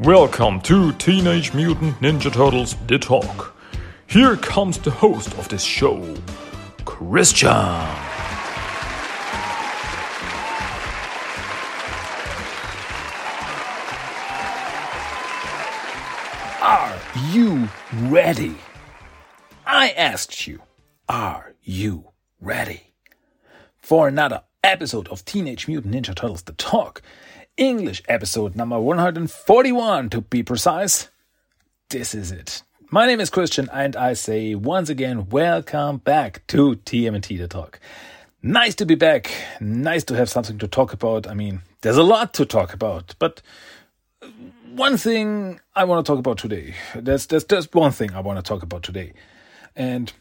Welcome to Teenage Mutant Ninja Turtles The Talk. Here comes the host of this show, Christian. Are you ready? I asked you, are you ready for another episode of Teenage Mutant Ninja Turtles The Talk? English episode number 141 to be precise. This is it. My name is Christian and I say once again, welcome back to TMNT The Talk. Nice to be back. Nice to have something to talk about. I mean, there's a lot to talk about, but one thing I want to talk about today. There's there's just one thing I want to talk about today, and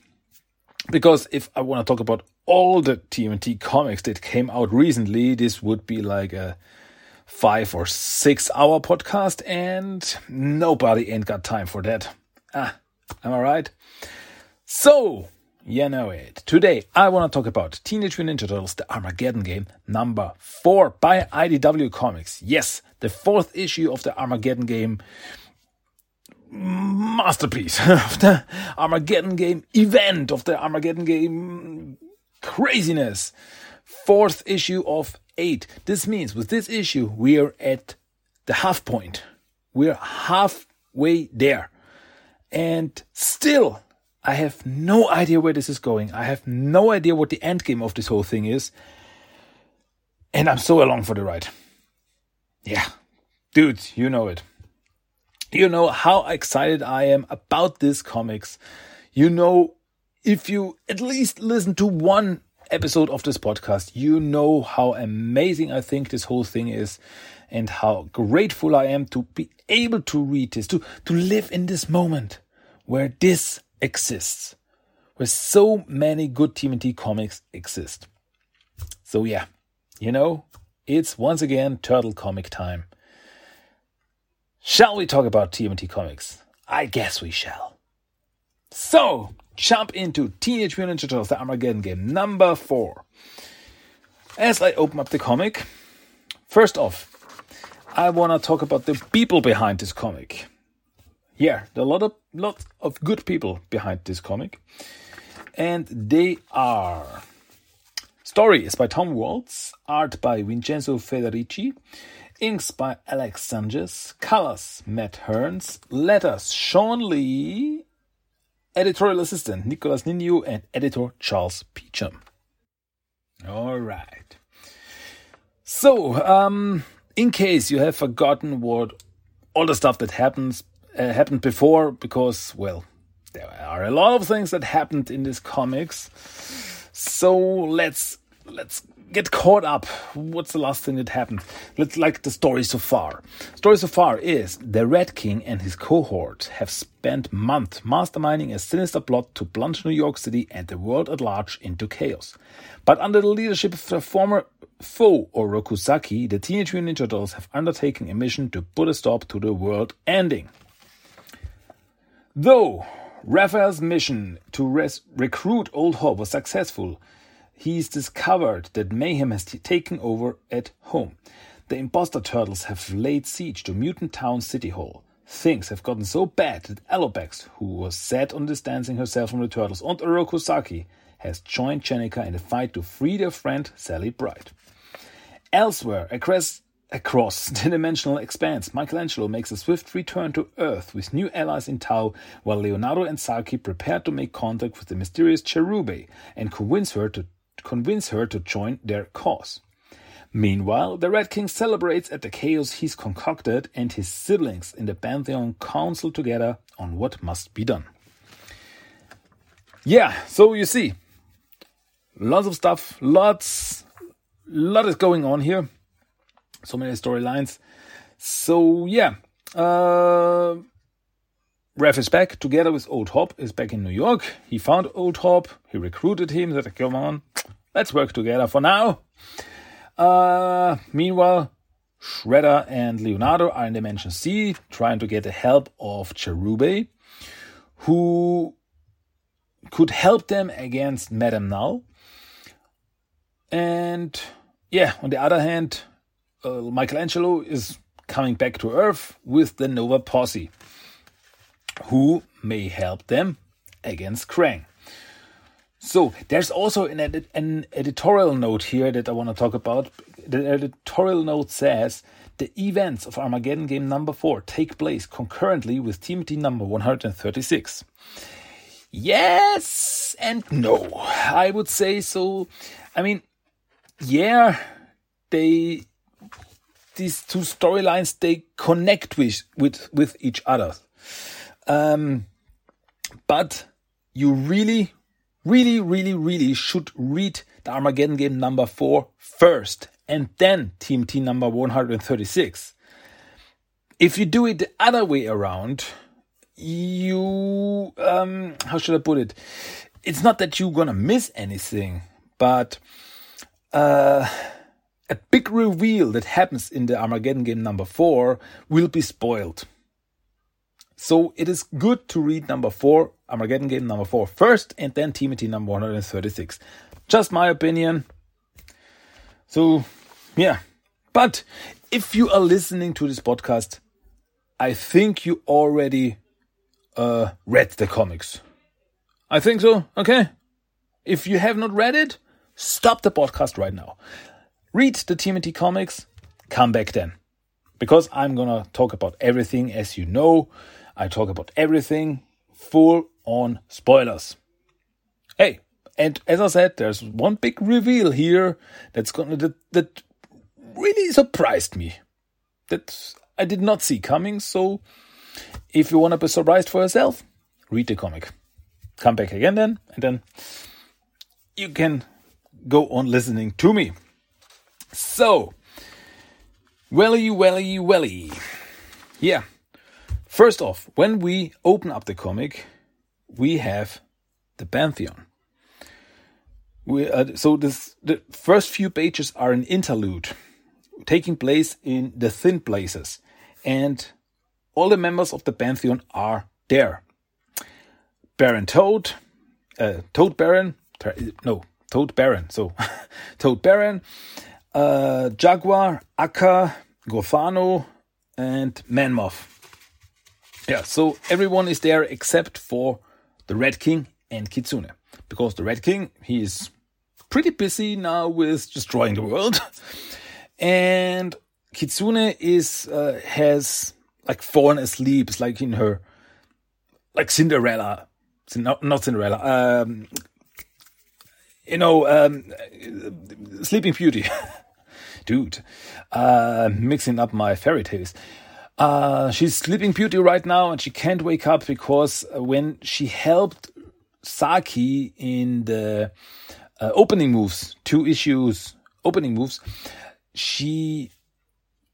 because if I want to talk about all the TMNT comics that came out recently, this would be like a five or six hour podcast, and nobody ain't got time for that. Ah, am I right? So you know it. Today, I want to talk about Teenage Mutant Ninja Turtles The Armageddon Game number 4 by IDW Comics. Yes, the fourth issue of the Armageddon Game masterpiece of the Armageddon Game event, of the Armageddon Game craziness. Fourth issue of 8. This means with this issue, we are at the half point. We're halfway there. And still, I have no idea where this is going. I have no idea what the end game of this whole thing is. And I'm so along for the ride. Yeah. Dudes, you know it. You know how excited I am about this comics. You know, if you at least listen to one episode of this podcast, you know how amazing I think this whole thing is and how grateful I am to be able to read this, to, to live in this moment where this exists, where so many good TMNT comics exist. So, yeah, you know, it's once again Turtle Comic time. Shall we talk about TMNT comics? I guess we shall. So, jump into Teenage Mutant Ninja Turtles: The Armageddon Game number four. As I open up the comic, first off, I want to talk about the people behind this comic. Yeah, there are a lot of lots of good people behind this comic, and they are. Story is by Tom Waltz, art by Vincenzo Federici, inks by Alex Sanchez, colors Matt Herms, letters Shawn Lee, editorial assistant Nicolas Ninu, and editor Charles Peacham. All right. So, um, in case you have forgotten what all the stuff that happens uh, happened before, because well, there are a lot of things that happened in these comics. So let's let's get caught up. What's the last thing that happened? Let's like the story so far. Story so far is the Red King and his cohort have spent months masterminding a sinister plot to plunge New York City and the world at large into chaos. But under the leadership of their former foe Oroku Saki, the Teenage Mutant Ninja Turtles have undertaken a mission to put a stop to the world ending. Though Raphael's mission to recruit Old Hob was successful, he's discovered that mayhem has taken over at home. The imposter turtles have laid siege to Mutant Town City Hall. Things have gotten so bad that Alopex, who was set on distancing herself from the turtles, and Oroku Saki has joined Jennika in a fight to free their friend Sally Bright. Elsewhere, across, across the dimensional expanse, Michelangelo makes a swift return to Earth with new allies in tow, while Leonardo and Saki prepare to make contact with the mysterious Cherubae and convince her to convince her to join their cause. Meanwhile, the Red King celebrates at the chaos he's concocted, and his siblings in the Pantheon counsel together on what must be done. Yeah, so you see, lots of stuff, lots, lot is going on here. So many storylines. So yeah, uh, Raph is back together with Old Hob. Is back in New York. He found Old Hob. He recruited him. Said, "Come on, let's work together for now." Uh, meanwhile, Shredder and Leonardo are in Dimension C, trying to get the help of Cherubae, who could help them against Madame Null. And yeah, on the other hand, uh, Michelangelo is coming back to Earth with the Nova Posse, who may help them against Krang. So there's also an, edit, an editorial note here that I want to talk about. The editorial note says the events of Armageddon game number 4 take place concurrently with TMT number 136. Yes and no. I would say so. I mean, yeah, they these two storylines they connect with with with each other. Um, but you really, really, really, really should read the Armageddon game number four first, and then TMT number one hundred and thirty six. If you do it the other way around, you um, how should I put it? It's not that you're gonna miss anything, but uh, a big reveal that happens in the Armageddon game number four will be spoiled. So it is good to read number four, Armageddon game number four first, and then TMT number 136. Just my opinion. So, yeah. But if you are listening to this podcast, I think you already uh, read the comics. I think so. Okay. If you have not read it, stop the podcast right now. Read the TMT comics, come back then. Because I'm gonna talk about everything as you know. I talk about everything full on spoilers. Hey, and as I said, there's one big reveal here that's gonna that, that really surprised me. That I did not see coming, so if you wanna be surprised for yourself, read the comic. Come back again then, and then you can go on listening to me. So, welly, welly, welly. Yeah. First off, when we open up the comic, we have the Pantheon. We, uh, so this the first few pages are an interlude taking place in the thin places, and all the members of the Pantheon are there. Baron Toad, uh, Toad Baron, no, Toad Baron, so Toad Baron, uh, Jaguar, Aka, Gothano, and Manmoth. Yeah, so everyone is there except for the Red King and Kitsune. Because the Red King, he is pretty busy now with destroying the world. and Kitsune is uh, has like fallen asleep. It's like in her like Cinderella. Not, not Cinderella. Um, you know, um, Sleeping Beauty. Dude, uh, mixing up my fairy tales. Uh, she's Sleeping Beauty right now and she can't wake up because when she helped Saki in the uh, opening moves, two issues, opening moves, she,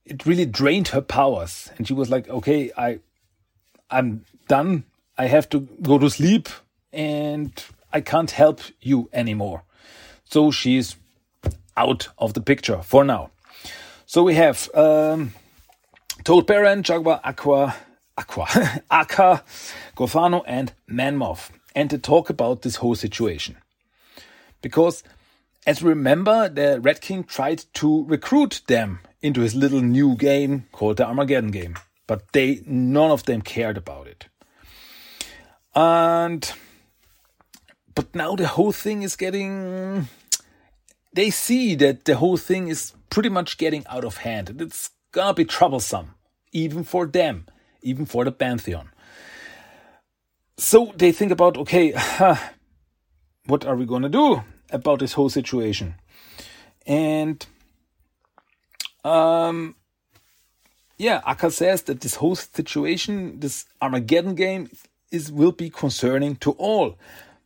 it really drained her powers. And she was like, okay, I, I'm done. I have to go to sleep and I can't help you anymore. So she's out of the picture for now. So we have um, Toad Baron, Jaguar, Aqua, Aqua, Aka, Gothano, and Manmoth, and to talk about this whole situation. Because, as we remember, the Red King tried to recruit them into his little new game called the Armageddon game, but they none of them cared about it. And but now the whole thing is getting they see that the whole thing is pretty much getting out of hand. It's gonna be troublesome, even for them, even for the Pantheon. So they think about, okay, what are we gonna do about this whole situation? And um, yeah, Aka says that this whole situation, this Armageddon game, is will be concerning to all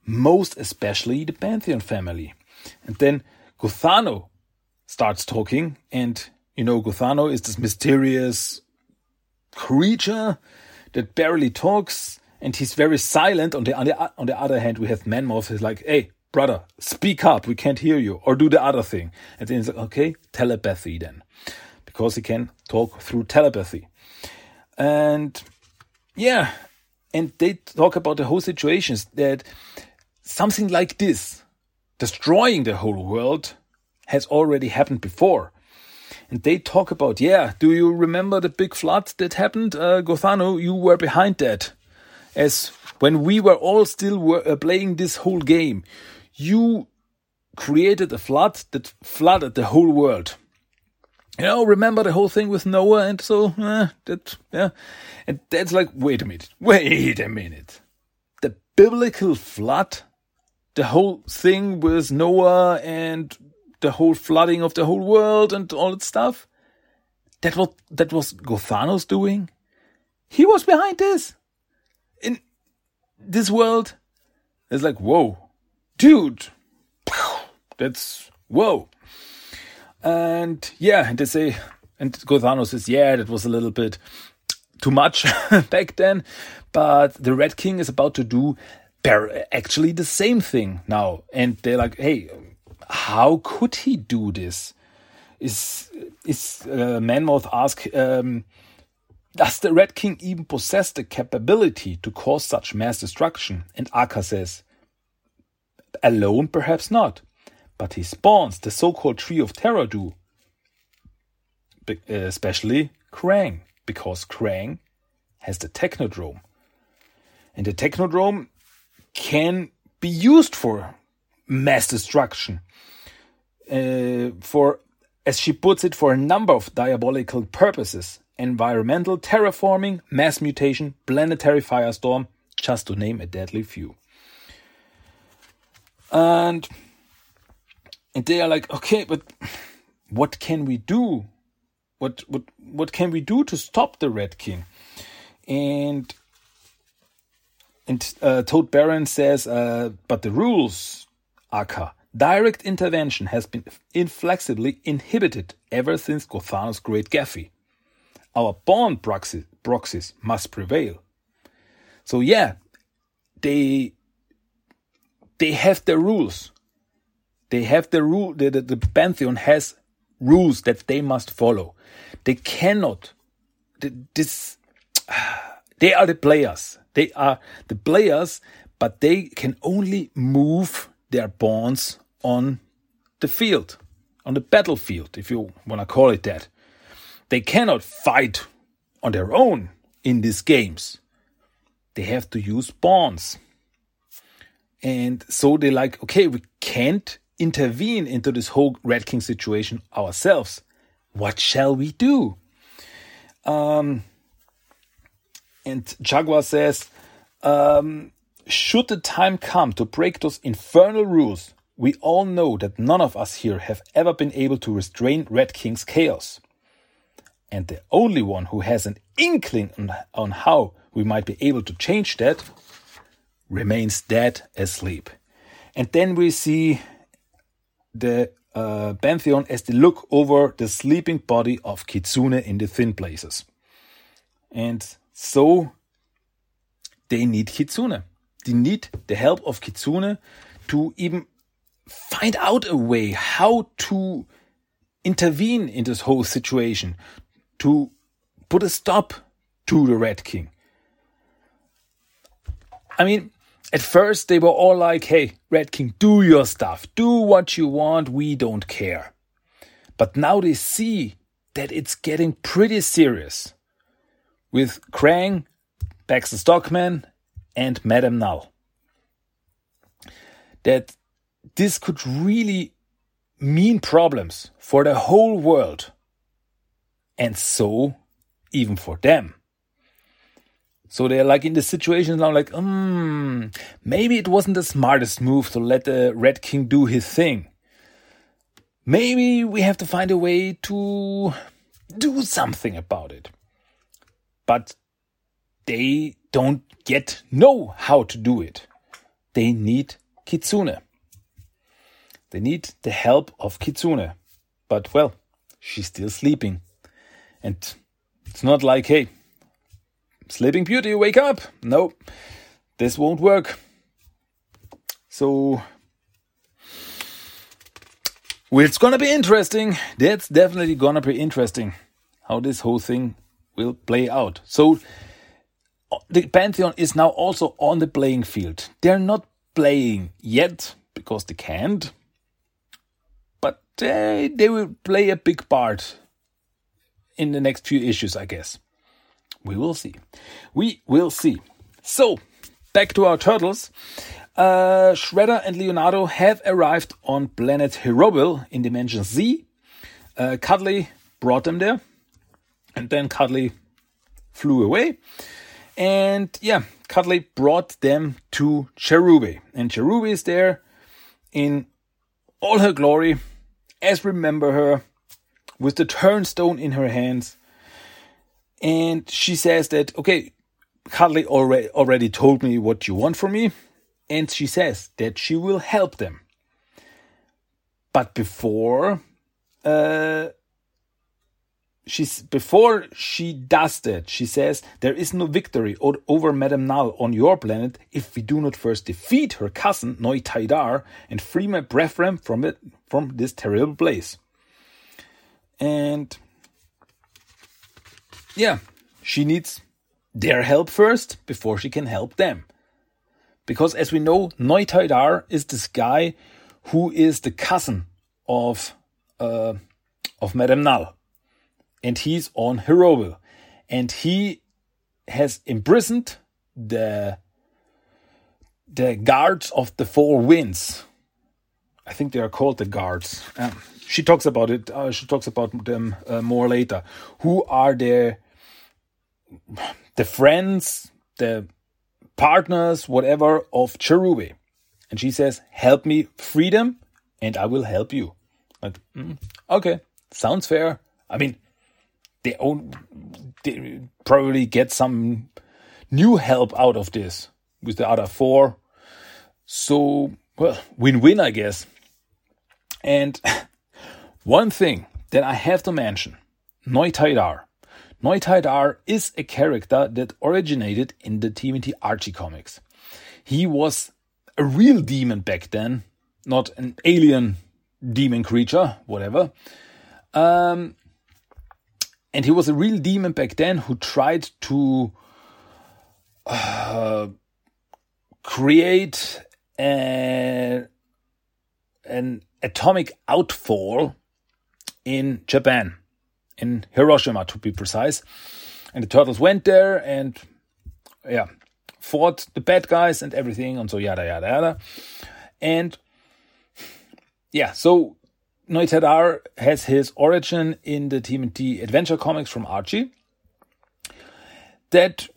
most especially the Pantheon family. And then Guthano starts talking, and you know, Gothano is this mysterious creature that barely talks, and he's very silent. On the, on the, on the other hand, we have Manmoth who's like, hey, brother, speak up, we can't hear you, or do the other thing. And then he's like, okay, telepathy then, because he can talk through telepathy. And yeah, and they talk about the whole situations that something like this, destroying the whole world, has already happened before. And they talk about, yeah, do you remember the big flood that happened? Uh, Gothano, you were behind that. As when we were all still were, uh, playing this whole game, you created a flood that flooded the whole world. You know, remember the whole thing with Noah and so, uh, that, yeah. And that's like, wait a minute, wait a minute. The biblical flood, the whole thing with Noah and the whole flooding of the whole world and all that stuff, that was, that was Gothanos doing? He was behind this. In this world, it's like, whoa, dude, that's, whoa. And yeah, and they say, and Gothano says, yeah, that was a little bit too much back then, but the Red King is about to do actually the same thing now. And they're like, hey, how could he do this? Is is uh, Manmoth ask, um, does the Red King even possess the capability to cause such mass destruction? And Aka says, alone perhaps not, but his spawns, the so-called Tree of Terror, do. Be especially Krang, because Krang has the Technodrome. And the Technodrome can be used for mass destruction. Uh, for, as she puts it, for a number of diabolical purposes environmental terraforming, mass mutation, planetary firestorm, just to name a deadly few. And, and they are like, okay, but what can we do? What, what, what can we do to stop the Red King? And and uh, Toad Baron says, uh, but the rules, Aka, direct intervention has been inflexibly inhibited ever since Gothanos Great Gephi. Our born proxy, proxies must prevail. So yeah, they they have their rules. They have the rule. The, the, the pantheon has rules that they must follow. They cannot. This. They are the players. They are the players, but they can only move their pawns on the field, on the battlefield, if you want to call it that. They cannot fight on their own in these games. They have to use pawns. And so they're like, okay, we can't intervene into this whole Red King situation ourselves. What shall we do? Um, and Jaguar says, um, should the time come to break those infernal rules, we all know that none of us here have ever been able to restrain Red King's chaos. And the only one who has an inkling on, on how we might be able to change that remains dead asleep. And then we see the uh, Pantheon as they look over the sleeping body of Kitsune in the thin places. And so they need Kitsune. Need the help of Kitsune to even find out a way how to intervene in this whole situation, to put a stop to the Red King. I mean, at first they were all like, hey, Red King, do your stuff, do what you want, we don't care. But now they see that it's getting pretty serious with Krang, Baxter Stockman, and Madame Null. That this could really mean problems for the whole world, and so even for them. So they're like in the situation now, like, hmm, maybe it wasn't the smartest move to let the Red King do his thing. Maybe we have to find a way to do something about it but they don't yet know how to do it. They need Kitsune. They need the help of Kitsune. But well, she's still sleeping. And it's not like, hey, Sleeping Beauty, wake up. No, this won't work. So, well, it's gonna be interesting. That's definitely gonna be interesting how this whole thing will play out. So the Pantheon is now also on the playing field. They're not playing yet because they can't, but they, they will play a big part in the next few issues, I guess. We will see. We will see. So, back to our turtles. Uh, Shredder and Leonardo have arrived on planet Herobil in Dimension Z. Uh, Cudley brought them there, and then Cudley flew away. And yeah, Cudley brought them to Cherubae. And Cherubae is there in all her glory, as remember her, with the turnstone in her hands. And she says that, okay, Cudley already, already told me what you want from me. And she says that she will help them. But before uh, she's before she does that, she says there is no victory over Madame Null on your planet if we do not first defeat her cousin Noi Taidar and free my brethren from it from this terrible place. And yeah, she needs their help first before she can help them. Because as we know, Noi Taidar is this guy who is the cousin of uh, of Madame Null and he's on Herobil. And he has imprisoned the the guards of the four winds. I think they are called the guards. Um, she talks about it. Uh, she talks about them uh, more later. Who are the the friends, the partners, whatever of Cherubae? And she says, "Help me free them, and I will help you." Mm, okay, sounds fair. I mean, they own they probably get some new help out of this with the other four. So well, win-win, I guess. And one thing that I have to mention, Noi Taidar. Noi Taidar is a character that originated in the TMNT Archie comics. He was a real demon back then, not an alien demon creature, whatever. Um, and he was a real demon back then who tried to uh, create a, an atomic outfall in Japan, in Hiroshima to be precise. And the turtles went there and, yeah, fought the bad guys and everything, and so yada yada yada. And yeah, so Noi Taidar has his origin in the TMNT adventure comics from Archie that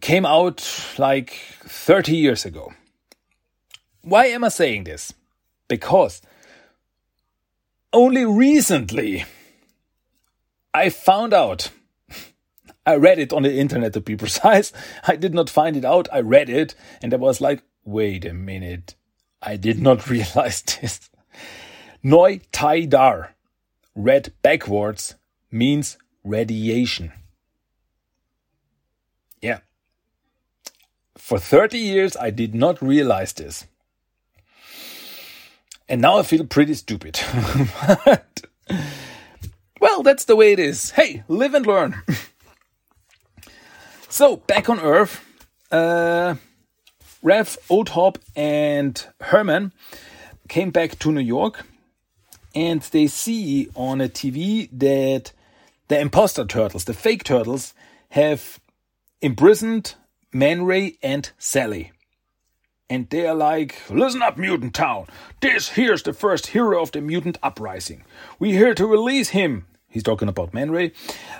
came out like 30 years ago. Why am I saying this? Because only recently I found out. I read it on the internet to be precise. I did not find it out. I read it and I was like, wait a minute. I did not realize this. Noi Taidar, read backwards, means radiation. Yeah. For 30 years, I did not realize this. And now I feel pretty stupid. well, that's the way it is. Hey, live and learn. so, back on Earth, uh, Raph, Odhop, and Herman came back to New York and they see on a TV that the imposter turtles, the fake turtles, have imprisoned Man Ray and Sally. And they're like, listen up, Mutant Town. This here's the first hero of the mutant uprising. We're here to release him. He's talking about Man Ray.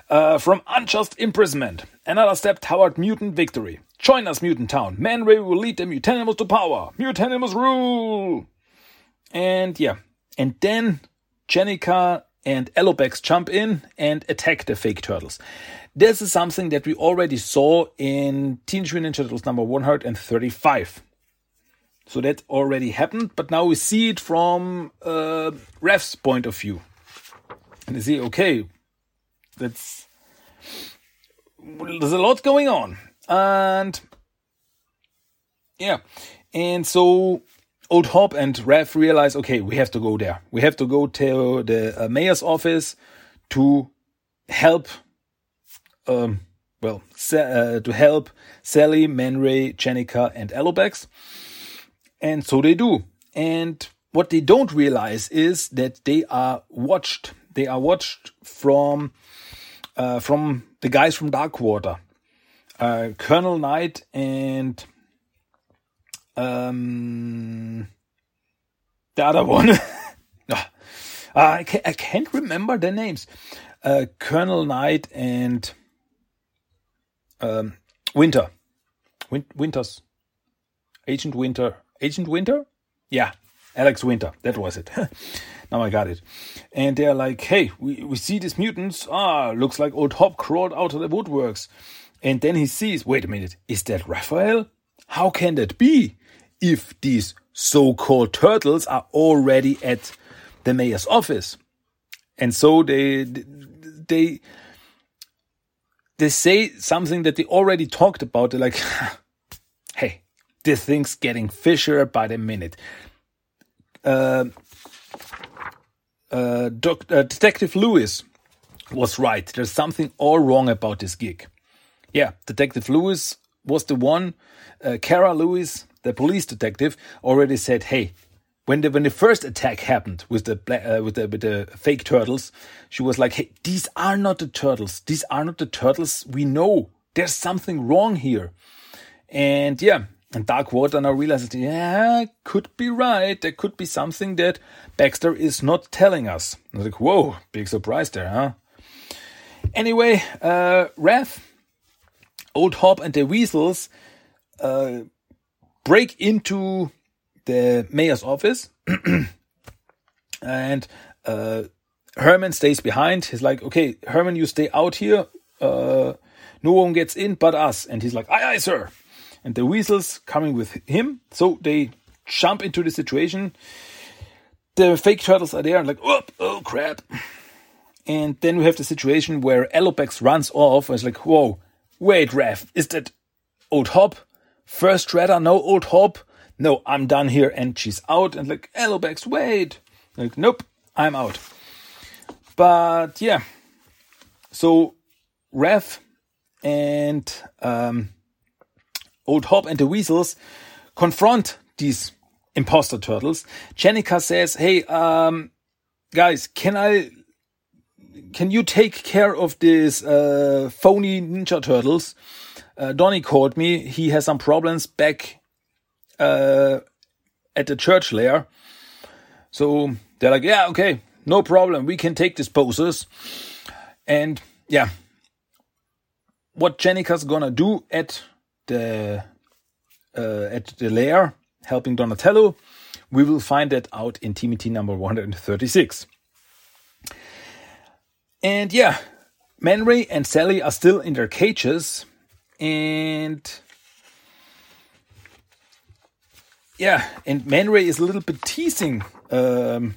Uh, from unjust imprisonment. Another step toward mutant victory. Join us, Mutant Town. Man Ray will lead the Mutanimals to power. Mutanimals rule! And yeah, and then Jennika and Alopex jump in and attack the fake turtles. This is something that we already saw in Teenage Mutant Ninja Turtles number 135. So that already happened, but now we see it from uh, Raph's point of view. And you see, okay, that's there's a lot going on, and yeah, and so Old Hob and Raph realize, okay, we have to go there. We have to go to the uh, mayor's office to help, um, well, uh, to help Sally, Man Ray, Jennika, and Alopex. And so they do. And what they don't realize is that they are watched. They are watched from uh, from the guys from Darkwater, uh, Colonel Knight and um, the other one. Ah, I, can't, I can't remember their names. Uh, Colonel Knight and um, Winter. Win- Winters. Agent Winter. Agent Winter? Yeah, Alex Winter. That was it. now I got it. And they're like, hey, we, we see these mutants. Ah, looks like old Hob crawled out of the woodworks. And then he sees, wait a minute, is that Raphael? How can that be? If these so-called turtles are already at the mayor's office. And so they, they, they say something that they already talked about. They're like, hey, this thing's getting fishier by the minute. Uh, uh, Doc, uh, Detective Lewis was right. There's something all wrong about this gig. Yeah, Detective Lewis was the one. Uh, Kara Lewis, the police detective, already said, "Hey, when the when the first attack happened with the uh, with the with the fake turtles, she was like, "Hey, these are not the turtles. These are not the turtles we know. There's something wrong here." And yeah, and Darkwater now realizes, yeah, could be right. There could be something that Baxter is not telling us. Like, whoa, big surprise there, huh? Anyway, uh, Raph, Old Hob, and the Weasels uh, break into the mayor's office, and uh, Herman stays behind. He's like, okay, Herman, you stay out here. Uh, no one gets in but us. And he's like, aye, aye, sir and the weasels coming with him. So they jump into the situation. The fake turtles are there and like, oh, oh crap. And then we have the situation where Alopex runs off and it's like, whoa, wait, Raph, is that old Hob? First Shredder, no old Hob? No, I'm done here. And she's out and like, Alopex, wait. Like, nope, I'm out. But yeah, so Raph and um, Old Hob and the Weasels confront these imposter turtles. Jennika says, "Hey, um, guys, can I? Can you take care of these uh, phony ninja turtles?" Uh, Donnie called me. He has some problems back uh, at the church lair. So they're like, "Yeah, okay, no problem. We can take these poses." And yeah, what Jennika's gonna do at the uh, at the lair helping Donatello. We will find that out in TMT number 136. And yeah, Man Ray and Sally are still in their cages. And yeah, and Man Ray is a little bit teasing um,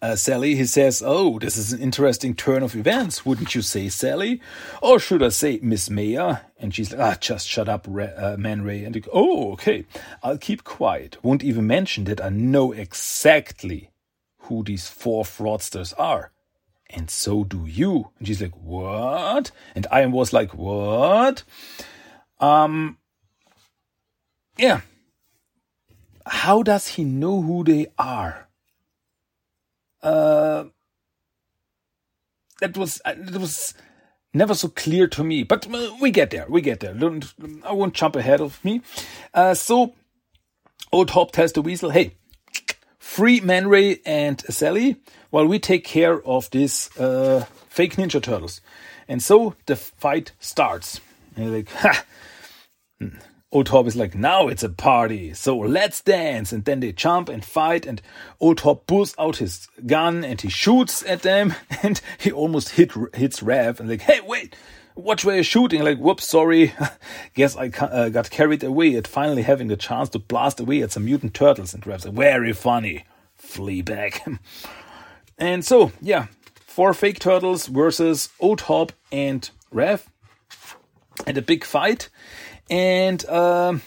uh, Sally, he says, Oh, this is an interesting turn of events, wouldn't you say, Sally? Or should I say, Miss Mayor? And she's like, Ah, just shut up, Ray, uh, Man Ray. And he, Oh, okay, I'll keep quiet. Won't even mention that I know exactly who these four fraudsters are. And so do you. And she's like, What? And I was like, What? Um, yeah. How does he know who they are? uh, that was uh, that was never so clear to me. But uh, we get there. We get there. Don't, I won't jump ahead of me. Uh, so, Old Hob tells the Weasel, "Hey, free Man Ray and Sally while we take care of these uh, fake Ninja Turtles." And so the fight starts. And like, ha! Old Hob is like, now it's a party, so let's dance. And then they jump and fight, and Old Hob pulls out his gun and he shoots at them, and he almost hit hits Raph and like, hey, wait, watch where you're shooting. Like, whoops, sorry. Guess I uh, got carried away at finally having the chance to blast away at some mutant turtles. And like, very funny. Flee back. and so, yeah, four fake turtles versus Old Hob and Raph. And a big fight. And uh,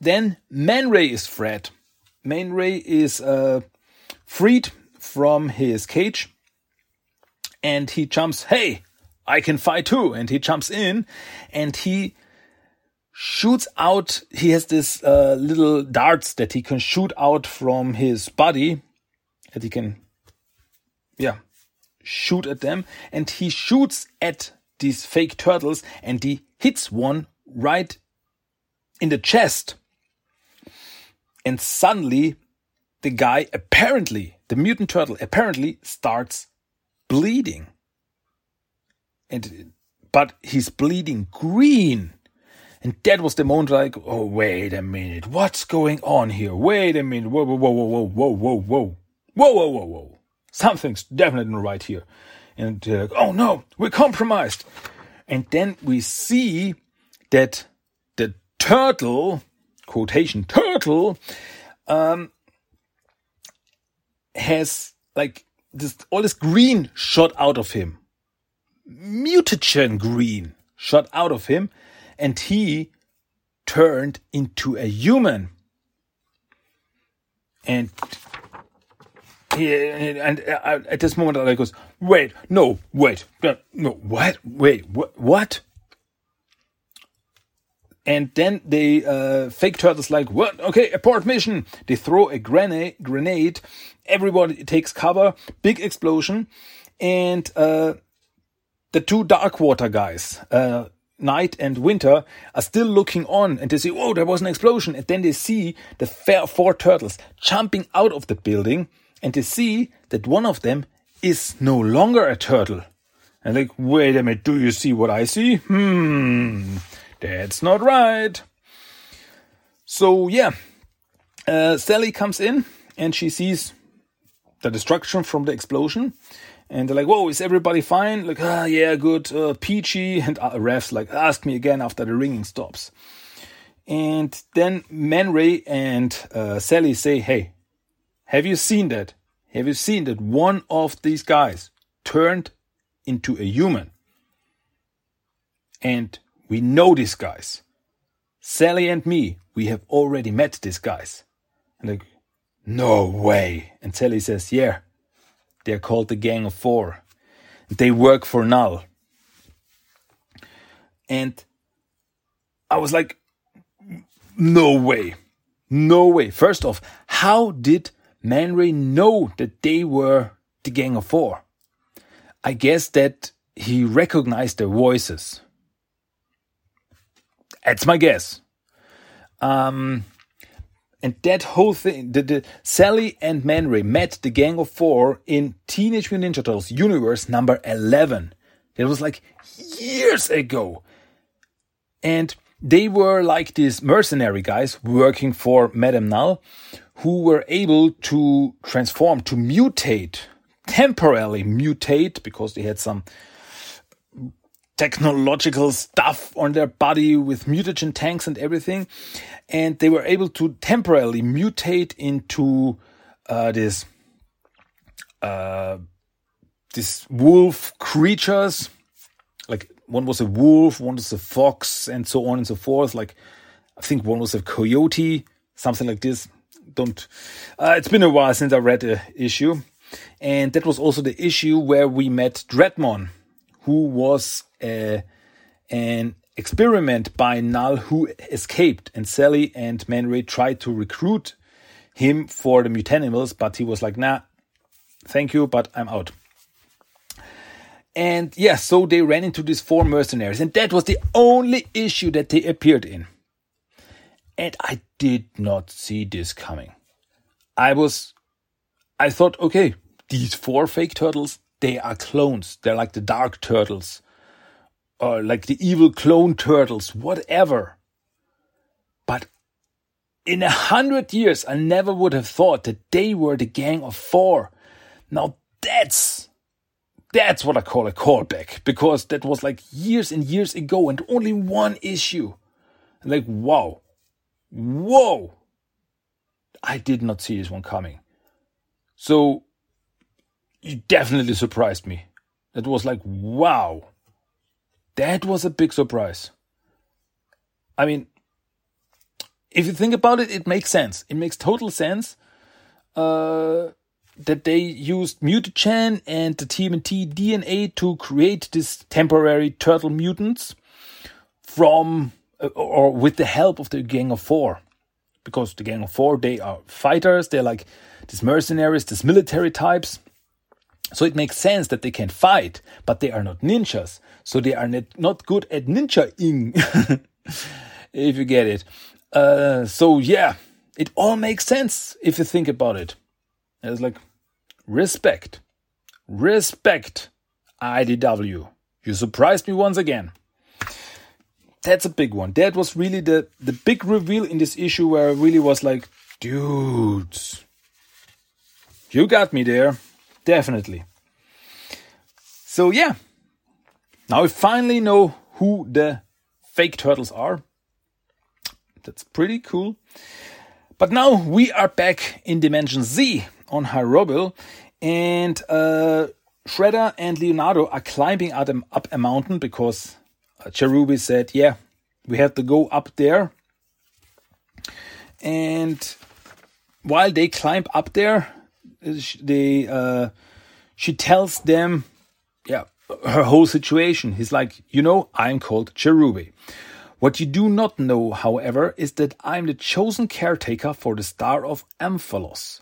then Man Ray is freed. Man Ray is uh, freed from his cage and he jumps, hey, I can fight too. And he jumps in and he shoots out. He has this uh, little darts that he can shoot out from his body that he can, yeah, shoot at them, and he shoots at these fake turtles, and he hits one right in the chest. And suddenly, the guy apparently, the mutant turtle apparently starts bleeding. And, but he's bleeding green. And that was the moment like, oh, wait a minute. What's going on here? Wait a minute. Whoa, whoa, whoa, whoa, whoa, whoa, whoa. Whoa, whoa, whoa, whoa. Something's definitely not right here. And they're like, oh no, we're compromised. And then we see that the turtle, quotation, turtle, um, has like this, all this green shot out of him. Mutagen green shot out of him and he turned into a human. And he, and at this moment, I goes, wait, no, wait, no, what, wait, what, what? And then the uh, fake turtles like, what? Okay, abort mission. They throw a grenade, grenade. Everybody takes cover. Big explosion, and uh, the two Darkwater guys, uh, Knight and Winter are still looking on and they say, "Oh, there was an explosion!" And then they see the four turtles jumping out of the building, and they see that one of them is no longer a turtle. And like, wait a minute, do you see what I see? Hmm, that's not right. So yeah, uh, Sally comes in and she sees the destruction from the explosion and they're like, "Whoa, is everybody fine?" Like, "Ah, yeah, good, uh, peachy." And uh, refs like, "Ask me again after the ringing stops." And then Man Ray and uh, Sally say, "Hey, have you seen that? Have you seen that one of these guys turned into a human?" And we know these guys. Sally and me, we have already met these guys. And like, no way. And Sally says, yeah, they're called the Gang of Four. They work for Null. And I was like, no way. No way. First off, how did Man Ray know that they were the Gang of Four? I guess that he recognized their voices. That's my guess. Um, and that whole thing, the, the Sally and Man Ray met the Gang of Four in Teenage Mutant Ninja Turtles Universe number 11. It was like years ago. And they were like these mercenary guys working for Madame Null who were able to transform, to mutate, temporarily mutate because they had some technological stuff on their body with mutagen tanks and everything. And they were able to temporarily mutate into uh, this uh, this wolf creatures. Like one was a wolf, one was a fox, and so on and so forth. Like I think one was a coyote, something like this. Don't. Uh, it's been a while since I read the issue, and that was also the issue where we met Dreadmon who was uh, an experiment by Null who escaped, and Sally and Man Ray tried to recruit him for the mutanimals, but he was like, nah, thank you, but I'm out. And yeah, so they ran into these four mercenaries, and that was the only issue that they appeared in. And I did not see this coming. I was, I thought, okay, these four fake turtles, they are clones. They're like the Dark Turtles, or like the evil clone turtles, whatever. But in a hundred years, I never would have thought that they were the gang of four. Now that's that's what I call a callback because that was like years and years ago and only one issue. like, wow, whoa, I did not see this one coming. So you definitely surprised me. That was like, wow. That was a big surprise. I mean, if you think about it, it makes sense. It makes total sense uh, that they used mutagen and the TMNT DNA to create this temporary turtle mutants from uh, or with the help of the Gang of Four. Because the Gang of Four, they are fighters, they're like these mercenaries, these military types So it makes sense that they can fight, but they are not ninjas. So they are not good at ninja-ing, if you get it. Uh, so yeah, it all makes sense if you think about it. It's like respect, respect, IDW. You surprised me once again. That's a big one. That was really the the big reveal in this issue where I really was like, dudes, you got me there, definitely. So yeah, now we finally know who the fake turtles are. That's pretty cool. But now we are back in Dimension Z on Hirobil, and uh, Shredder and Leonardo are climbing up a mountain because uh, Cherubae said, Yeah, we have to go up there. And while they climb up there, they, uh, she tells them, yeah, her whole situation. He's like, You know, I'm called Cherubae. What you do not know, however, is that I'm the chosen caretaker for the star of Amphalos.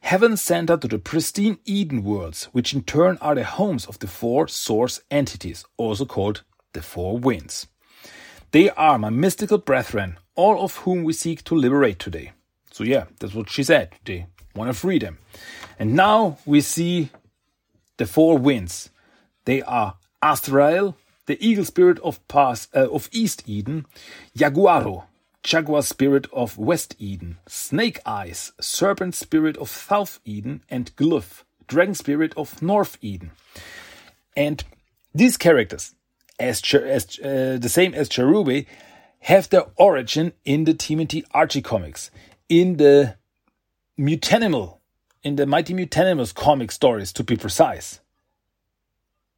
Heaven sent her to the pristine Eden worlds, which in turn are the homes of the four source entities, also called the Four Winds. They are my mystical brethren, all of whom we seek to liberate today. So, yeah, that's what she said. They want to free them. And now we see the Four Winds. They are Azrael, the eagle spirit of uh, of East Eden, Jaguaro, jaguar spirit of West Eden, Snake Eyes, serpent spirit of South Eden, and Glyph, dragon spirit of North Eden. And these characters, as, as uh, the same as Cherubae, have their origin in the TMNT Archie comics, in the Mutanimal, in the Mighty Mutanimals comic stories, to be precise.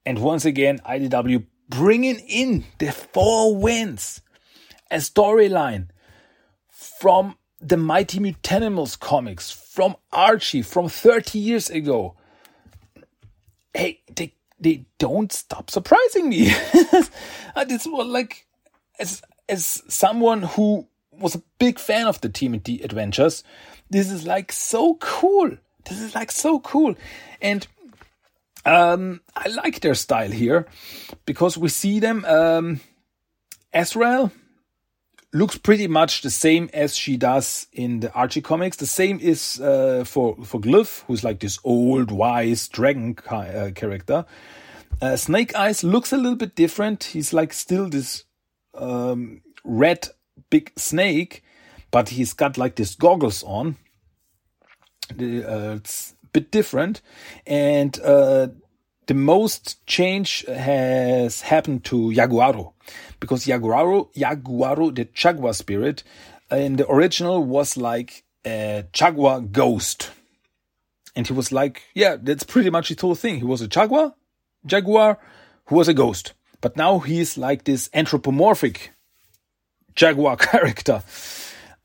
And once again, IDW bringing in the four winds, a storyline from the Mighty Mutanimals comics, from Archie, from 30 years ago. Hey, they they don't stop surprising me. this was like as as someone who was a big fan of the TMNT adventures, this is like so cool. This is like so cool. And um, I like their style here because we see them. Um, looks pretty much the same as she does in the Archie comics. The same is uh, for for Glyph, who's like this old wise dragon uh, character. Uh, Snake Eyes looks a little bit different. He's like still this um, red big snake, but he's got like this goggles on. The, uh, it's a bit different. And uh, the most change has happened to Jaguaro because Jaguaro, Jaguaro, the Jaguar spirit, in the original was like a Jaguar ghost. And he was like, yeah, that's pretty much his whole thing. He was a Jaguar, Jaguar, who was a ghost. But now he's like this anthropomorphic Jaguar character.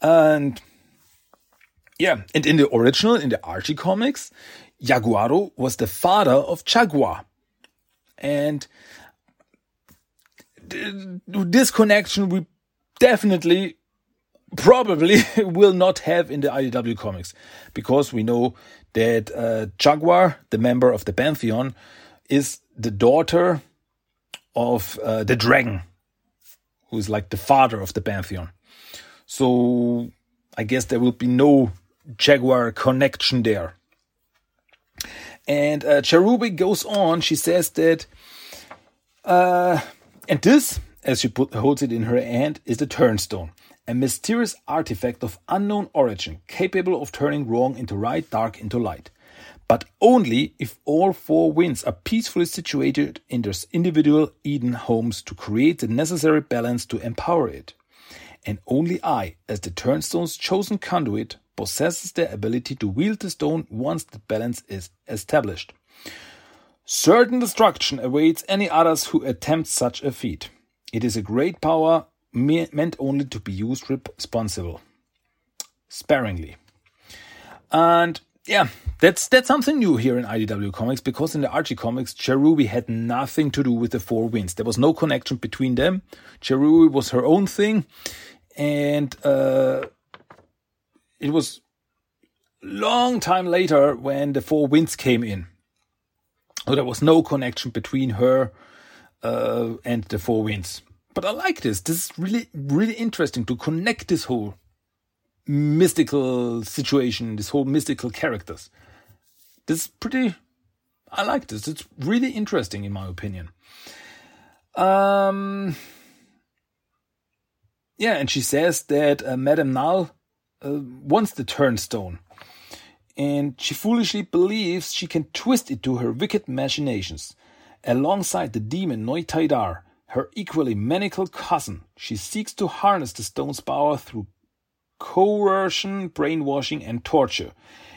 And yeah, and in the original, in the Archie comics, Jaguaro was the father of Jaguar. And this connection we definitely probably will not have in the IDW comics because we know that uh, Jaguar, the member of the Pantheon, is the daughter of uh, the dragon, who's like the father of the Pantheon. So I guess there will be no Jaguar connection there. And uh, Cherubae goes on. She says that, uh, and this, as she put, holds it in her hand, is the turnstone, a mysterious artifact of unknown origin, capable of turning wrong into right, dark into light. But only if all four winds are peacefully situated in their individual Eden homes to create the necessary balance to empower it. And only I, as the turnstone's chosen conduit, possesses the ability to wield the stone once the balance is established. Certain destruction awaits any others who attempt such a feat. It is a great power meant only to be used responsible, sparingly. And yeah, that's that's something new here in IDW comics because in the Archie comics, Cherubae had nothing to do with the Four Winds. There was no connection between them. Cherubae was her own thing, and uh, it was long time later when the four winds came in So there was no connection between her uh, and the Four Winds. But I like this. This is really, really interesting to connect this whole mystical situation, this whole mystical characters. This is pretty. I like this. It's really interesting, in my opinion. Um. Yeah, and she says that uh, Madame Null uh, wants the turnstone, and she foolishly believes she can twist it to her wicked machinations. Alongside the demon Noitaidar, her equally maniacal cousin, she seeks to harness the stone's power through coercion, brainwashing, and torture.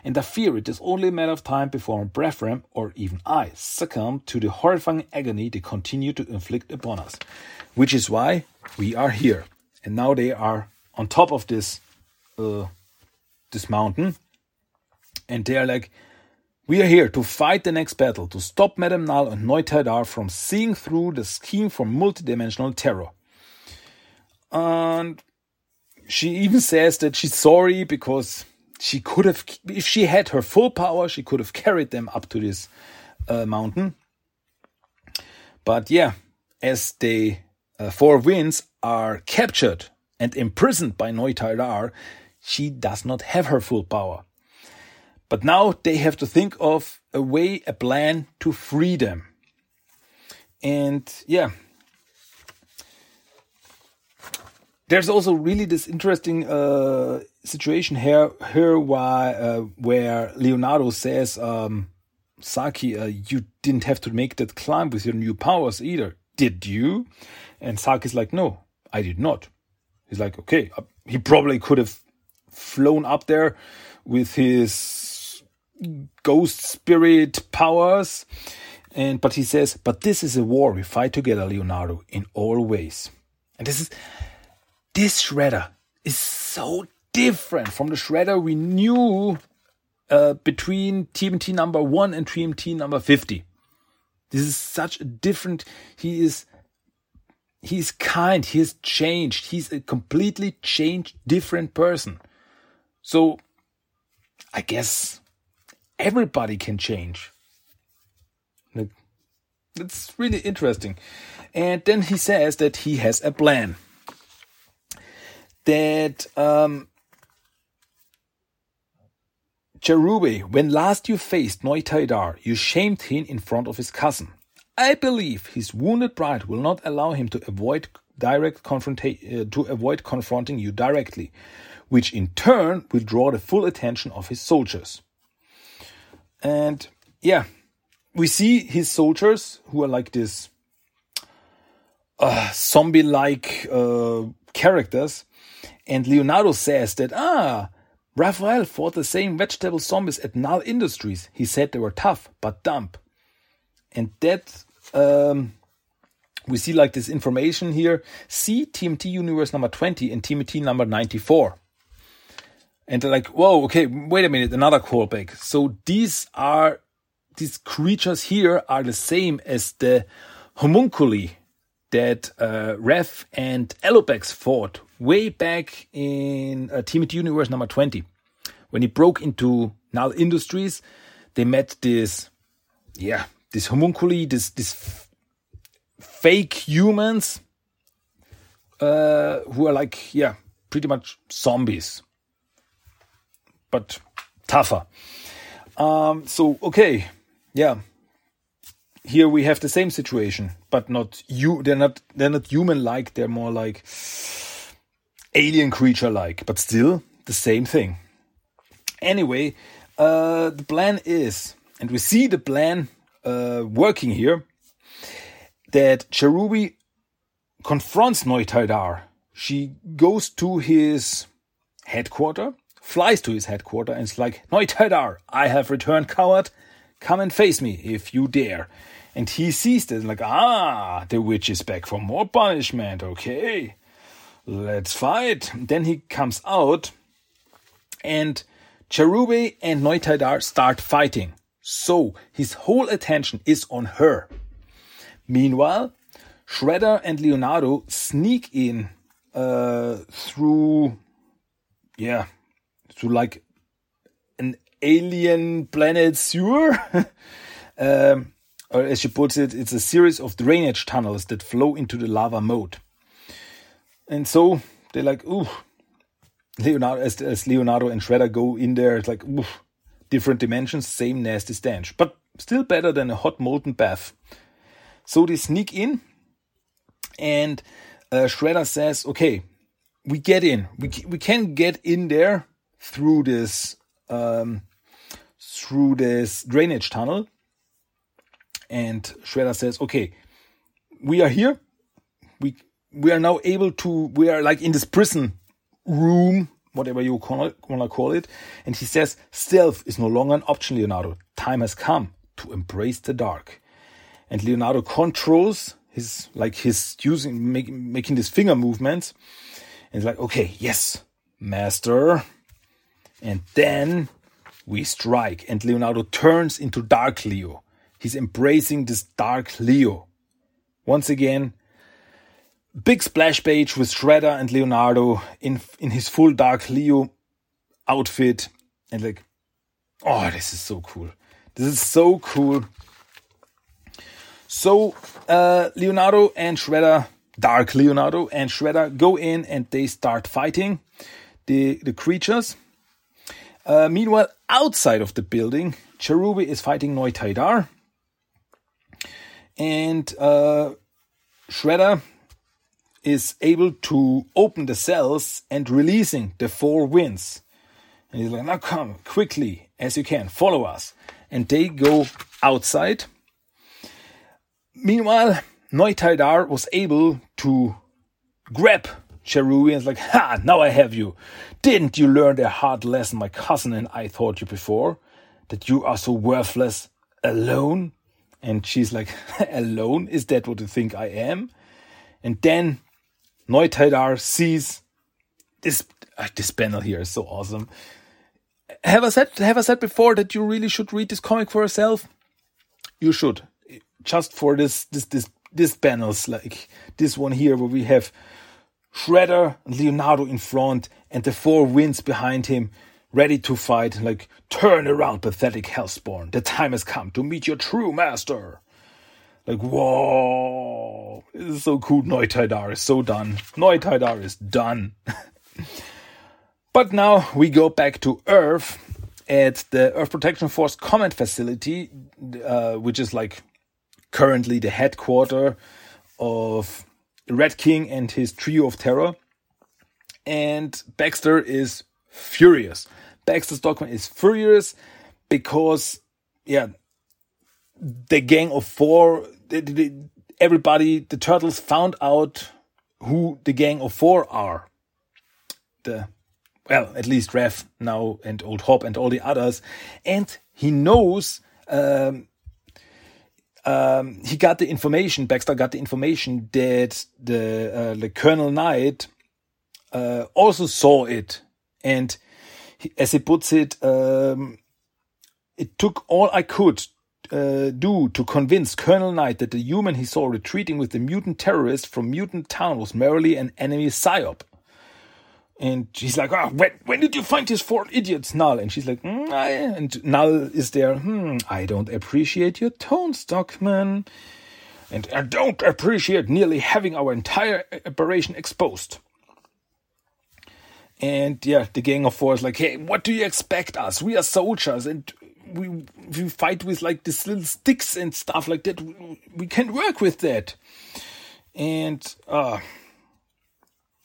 And I fear it is only a matter of time before Brefram, or even I, succumb to the horrifying agony they continue to inflict upon us. Which is why we are here. And now they are on top of this uh, this mountain. And they are like, we are here to fight the next battle, to stop Madame Null and Noitaidar from seeing through the scheme for multidimensional terror. And she even says that she's sorry because she could have, if she had her full power, she could have carried them up to this uh, mountain. But yeah, as the uh, four winds are captured and imprisoned by Noitaidar, she does not have her full power. But now they have to think of a way, a plan to free them. And yeah, there's also really this interesting uh, situation here, here why, uh, where Leonardo says, um, Saki, uh, you didn't have to make that climb with your new powers either, did you? And Saki's like, no, I did not. He's like, okay, uh, he probably could have flown up there with his ghost spirit powers. And but he says, but this is a war we fight together, Leonardo, in all ways. And this is this shredder is so different from the shredder we knew uh, between TMT number one and TMT number 50. This is such a different, he is, he's kind, he has changed, he's a completely changed, different person. So, I guess everybody can change. That's really interesting. And then he says that he has a plan. That um, Cherubae, when last you faced Noitaidar, you shamed him in front of his cousin. I believe his wounded pride will not allow him to avoid direct confrontation uh, to avoid confronting you directly, which in turn will draw the full attention of his soldiers. And yeah, we see his soldiers who are like this uh, zombie like uh, characters. And Leonardo says that, ah, Raphael fought the same vegetable zombies at Null Industries. He said they were tough, but dumb. And that, um, we see like this information here. See TMT Universe number 20 and TMT number 94. And they're like, whoa, okay, wait a minute, another callback. So these are, these creatures here are the same as the homunculi that uh, Raph and Alopex fought way back in uh, TMT Universe number 20. When he broke into Null Industries, they met this, yeah, this homunculi, this, this fake humans, uh, who are like, yeah, pretty much zombies but tougher. Um, so okay, yeah. Here we have the same situation, but not you. They're not. They're not human-like. They're more like alien creature-like, but still the same thing. Anyway, uh, the plan is, and we see the plan uh, working here, that Cherubae confronts Noitaidar. She goes to his headquarters flies to his headquarters and is like, Noitaidar, I have returned, coward. Come and face me if you dare. And he sees this like, ah, the witch is back for more punishment. Okay, let's fight. Then he comes out and Cherubae and Noitaidar start fighting. So his whole attention is on her. Meanwhile, Shredder and Leonardo sneak in uh, through, yeah, to like an alien planet sewer. um, or as she puts it, it's a series of drainage tunnels that flow into the lava moat. And so they're like, ooh, Leonardo, as, as Leonardo and Shredder go in there, it's like, ooh, different dimensions, same nasty stench, but still better than a hot molten bath. So they sneak in, and uh, Shredder says, okay, we get in. We, we can get in there through this um, through this drainage tunnel. And Shredder says, okay, we are here. We we are now able to we are like in this prison room, whatever you want to call it. And he says, stealth is no longer an option, Leonardo. Time has come to embrace the dark. And Leonardo controls his like his using make, making these finger movements. And it's like, okay, yes, master. And then we strike, and Leonardo turns into Dark Leo. He's embracing this Dark Leo. Once again, big splash page with Shredder and Leonardo in in his full Dark Leo outfit, and like, oh, this is so cool. This is so cool. So uh, Leonardo and Shredder, Dark Leonardo and Shredder go in and they start fighting the the creatures. Uh, meanwhile, outside of the building, Cherubae is fighting Noitaidar. And uh, Shredder is able to open the cells and releasing the four winds. And he's like, now come quickly as you can, follow us. And they go outside. Meanwhile, Noitaidar was able to grab Cherubae is like, Ha, now I have you. Didn't you learn a hard lesson my cousin and I taught you before? That you are so worthless alone? And she's like, Alone? Is that what you think I am? And then Noitaidar sees this uh, this panel here is so awesome. Have I said have I said before that you really should read this comic for yourself? You should. Just for this this this this panels like this one here where we have Shredder and Leonardo in front and the four winds behind him, ready to fight. Like, turn around, pathetic Hellspawn. The time has come to meet your true master. Like, whoa. This is so cool. Noitaidar is so done. Noitaidar is done. but now we go back to Earth at the Earth Protection Force Command Facility, uh, which is like currently the headquarters of Red King and his trio of terror. And Baxter is furious. Baxter Stockman is furious because, yeah, the gang of four, the, the, everybody, the turtles found out who the gang of four are. The, well, at least Rev now and Old Hob and all the others. And he knows um, um, he got the information. Baxter got the information that the uh, the Colonel Knight uh, also saw it, and he, as he puts it, um, it took all I could uh, do to convince Colonel Knight that the human he saw retreating with the mutant terrorist from Mutant Town was merely an enemy psyop. And she's like, oh, when, when did you find these four idiots, Null? And she's like, mm, I, and Null is there, hmm, I don't appreciate your tone, Stockman. And I don't appreciate nearly having our entire operation exposed. And yeah, the Gang of Four is like, hey, what do you expect us? We are soldiers and we we fight with like these little sticks and stuff like that. We, we can work with that. And uh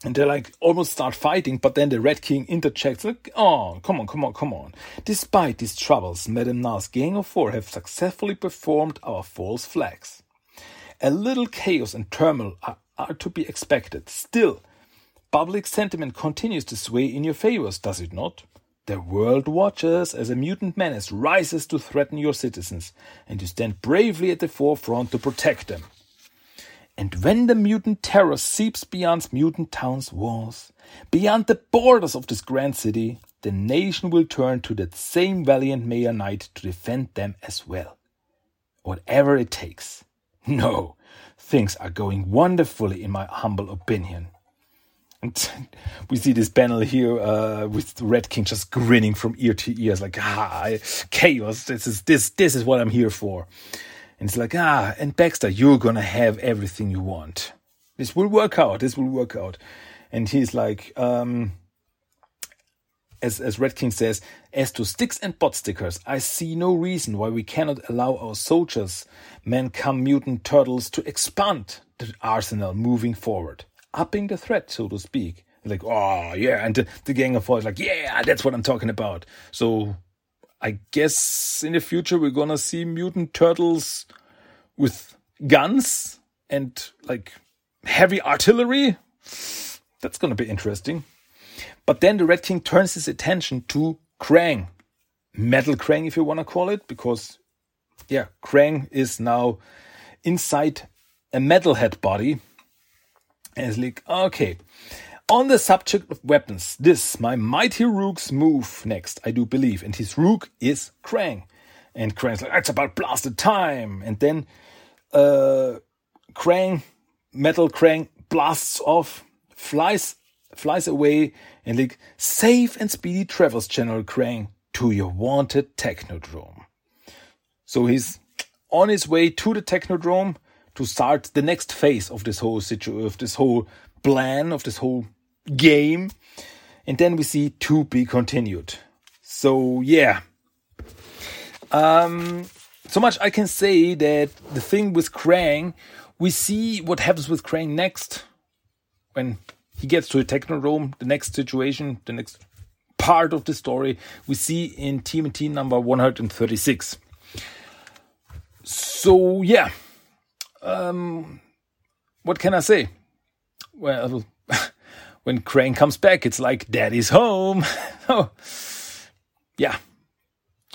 and they like almost start fighting, but then the Red King interjects, like, oh, come on, come on, come on. Despite these troubles, Madame Null's gang of four have successfully performed our false flags. A little chaos and turmoil are, are to be expected. Still, public sentiment continues to sway in your favors, does it not? The world watches as a mutant menace rises to threaten your citizens, and you stand bravely at the forefront to protect them. And when the mutant terror seeps beyond mutant town's walls, beyond the borders of this grand city, the nation will turn to that same valiant Mayor Knight to defend them as well. Whatever it takes. No, things are going wonderfully in my humble opinion. And we see this panel here uh, with the Red King just grinning from ear to ear, it's like ah, chaos. This is this this is what I'm here for. And it's like, ah, and Baxter, you're gonna have everything you want. This will work out. This will work out. And he's like, um, as, as Red King says, as to sticks and bot stickers, I see no reason why we cannot allow our soldiers, men come mutant turtles, to expand the arsenal moving forward, upping the threat, so to speak. Like, oh, yeah. And the, the Gang of Four is like, yeah, that's what I'm talking about. So I guess in the future we're gonna see mutant turtles with guns and like heavy artillery. That's gonna be interesting. But then the Red King turns his attention to Krang. Metal Krang, if you want to call it, because, yeah, Krang is now inside a metalhead body. And it's like, okay. On the subject of weapons, this, my mighty Rook's move next, I do believe. And his Rook is Krang. And Krang's like, it's about blasted time. And then uh, Krang, Metal Krang, blasts off, flies flies away and like safe and speedy travels General Krang to your wanted Technodrome. So he's on his way to the Technodrome to start the next phase of this whole situation, of this whole plan, of this whole game. And then we see to be continued. So yeah. Um so much I can say that the thing with Krang, we see what happens with Krang next when he gets to a Technodrome. The next situation, the next part of the story, we see in TMNT number 136. So, yeah. Um, what can I say? Well, when Krang comes back, it's like daddy's home. oh, yeah.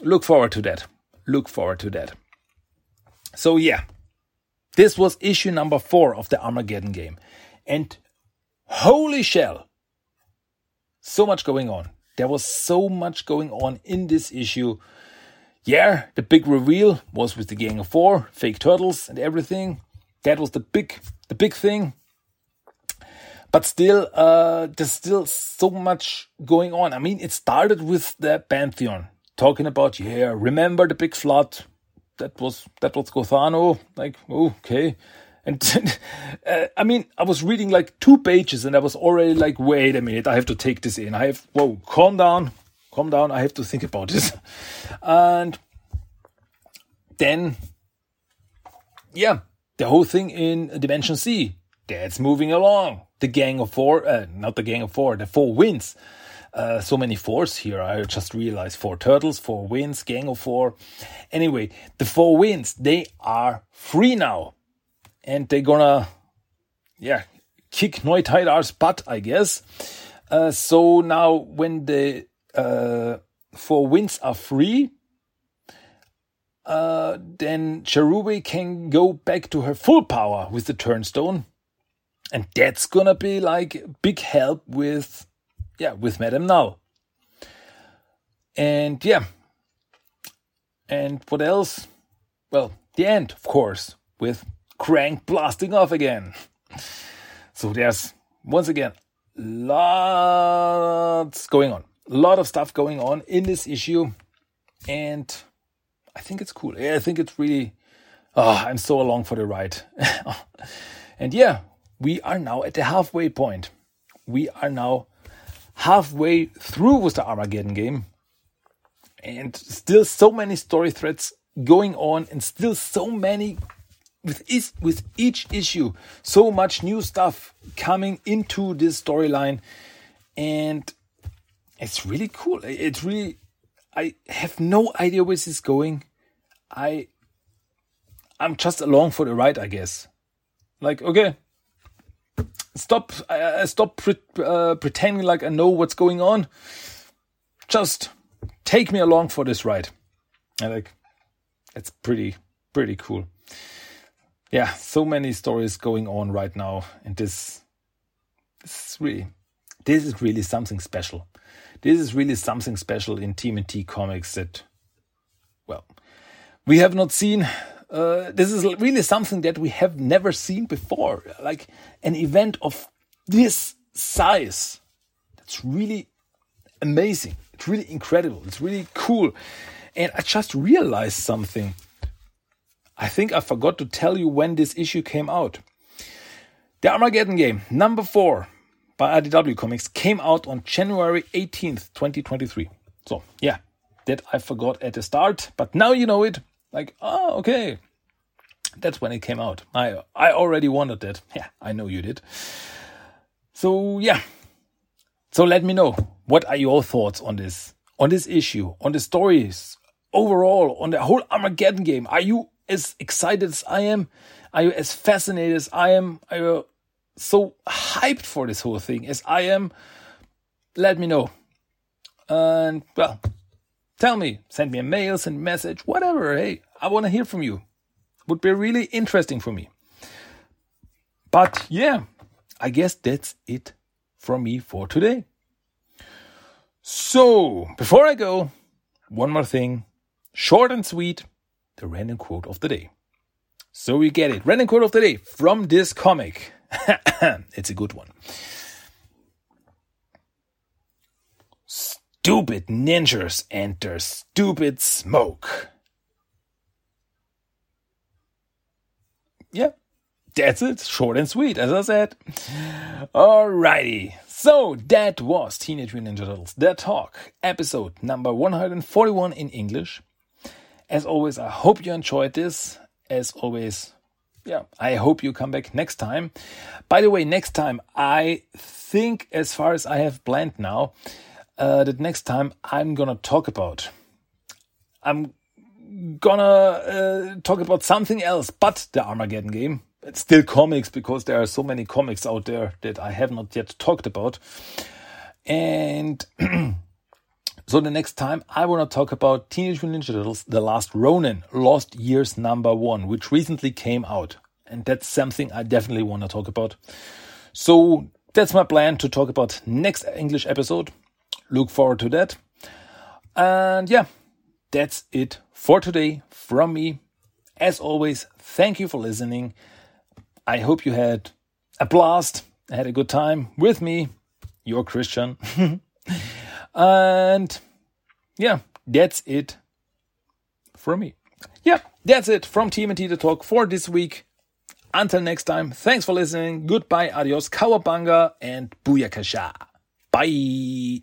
Look forward to that. Look forward to that. So, yeah. This was issue number four of the Armageddon game. And Holy shell! So much going on. There was so much going on in this issue. Yeah, the big reveal was with the Gang of Four, fake turtles, and everything. That was the big, the big thing. But still, uh, there's still so much going on. I mean, it started with the Pantheon talking about, yeah, remember the big flood? That was that was Gothano. Like, okay. And uh, I mean, I was reading like two pages and I was already like, wait a minute, I have to take this in. I have, whoa, calm down, calm down. I have to think about this. And then, yeah, the whole thing in Dimension Z, that's moving along. The Gang of Four, uh, not the Gang of Four, the Four Winds. Uh, so many fours here. I just realized four turtles, four winds, gang of four. Anyway, the four winds, they are free now and they're gonna, yeah, kick Noitaidar's butt, I guess. Uh, so now when the uh, four winds are free, uh, then Cherubae can go back to her full power with the turnstone. And that's gonna be like big help with, yeah, with Madame Null And yeah. And what else? Well, the end, of course, with Krang blasting off again. So there's once again lots going on, a lot of stuff going on in this issue, and I think it's cool. yeah, I think it's really. Oh, I'm so along for the ride. and yeah, we are now at the halfway point. We are now halfway through with the Armageddon game, and still so many story threads going on, and still so many with each, with each issue so much new stuff coming into this storyline. And it's really cool. It's really i have no idea where this is going. I i'm just along for the ride i guess. Like okay stop uh, stop pre uh, pretending like i know what's going on just take me along for this ride i like it's pretty pretty cool yeah, so many stories going on right now, and this, this is really, this is really something special. This is really something special in TMNT comics that, well, we have not seen. Uh, this is really something that we have never seen before, like an event of this size. That's really amazing. It's really incredible. It's really cool. And I just realized something. I think I forgot to tell you when this issue came out. The Armageddon game, number four by IDW Comics, came out on January 18th, 2023. So, yeah, that I forgot at the start, but now you know it. Like, oh, okay. That's when it came out. I I already wanted that. Yeah, I know you did. So, yeah. So let me know what are your thoughts on this on this issue, on the stories overall, on the whole Armageddon game. Are you as excited as I am? Are you as fascinated as I am? Are you so hyped for this whole thing as I am? Let me know. And well, tell me, send me a mail, send a message, whatever. Hey, I want to hear from you. Would be really interesting for me. But yeah, I guess that's it from me for today. So, before I go, one more thing. Short and sweet, the random quote of the day. So we get it. Random quote of the day from this comic. it's a good one. Stupid ninjas and their stupid smoke. Yeah, that's it. Short and sweet, as I said. Alrighty. So that was Teenage Mutant Ninja Turtles The Talk, episode number 141 in English. As always, I hope you enjoyed this. As always, yeah, I hope you come back next time. By the way, next time, I think, as far as I have planned now, uh, that next time I'm gonna talk about. I'm gonna uh, talk about something else but the Armageddon game it's still comics because there are so many comics out there that I have not yet talked about. And so the next time I want to talk about Teenage Mutant Ninja Turtles: The Last Ronin, Lost Years number one, which recently came out, and that's something I definitely want to talk about. So that's my plan to talk about next English episode. Look forward to that. And yeah, that's it for today from me. As always, thank you for listening. I hope you had a blast, had a good time with me, your Christian. and yeah, that's it from me. Yeah, that's it from TMNT The Talk for this week. Until next time, thanks for listening. Goodbye, adios, cowabunga, and booyakasha. Bye.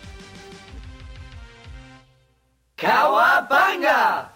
Cowabunga!